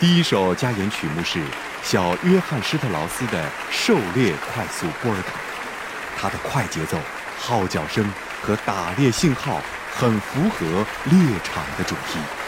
第一首加演曲目是小约翰施特劳斯的《狩猎快速波尔卡》，它的快节奏、号角声和打猎信号很符合猎场的主题。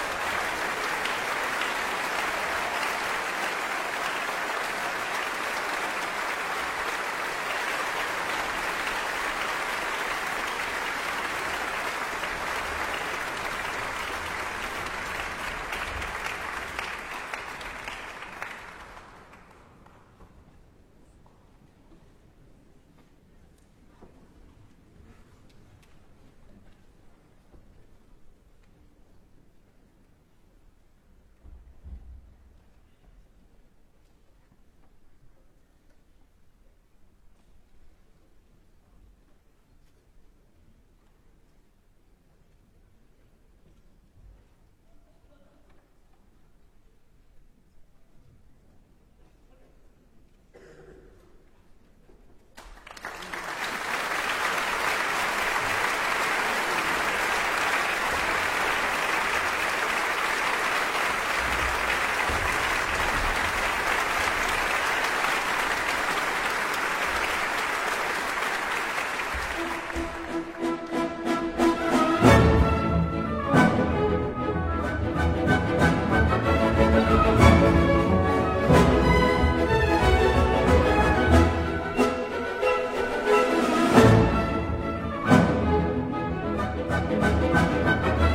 Música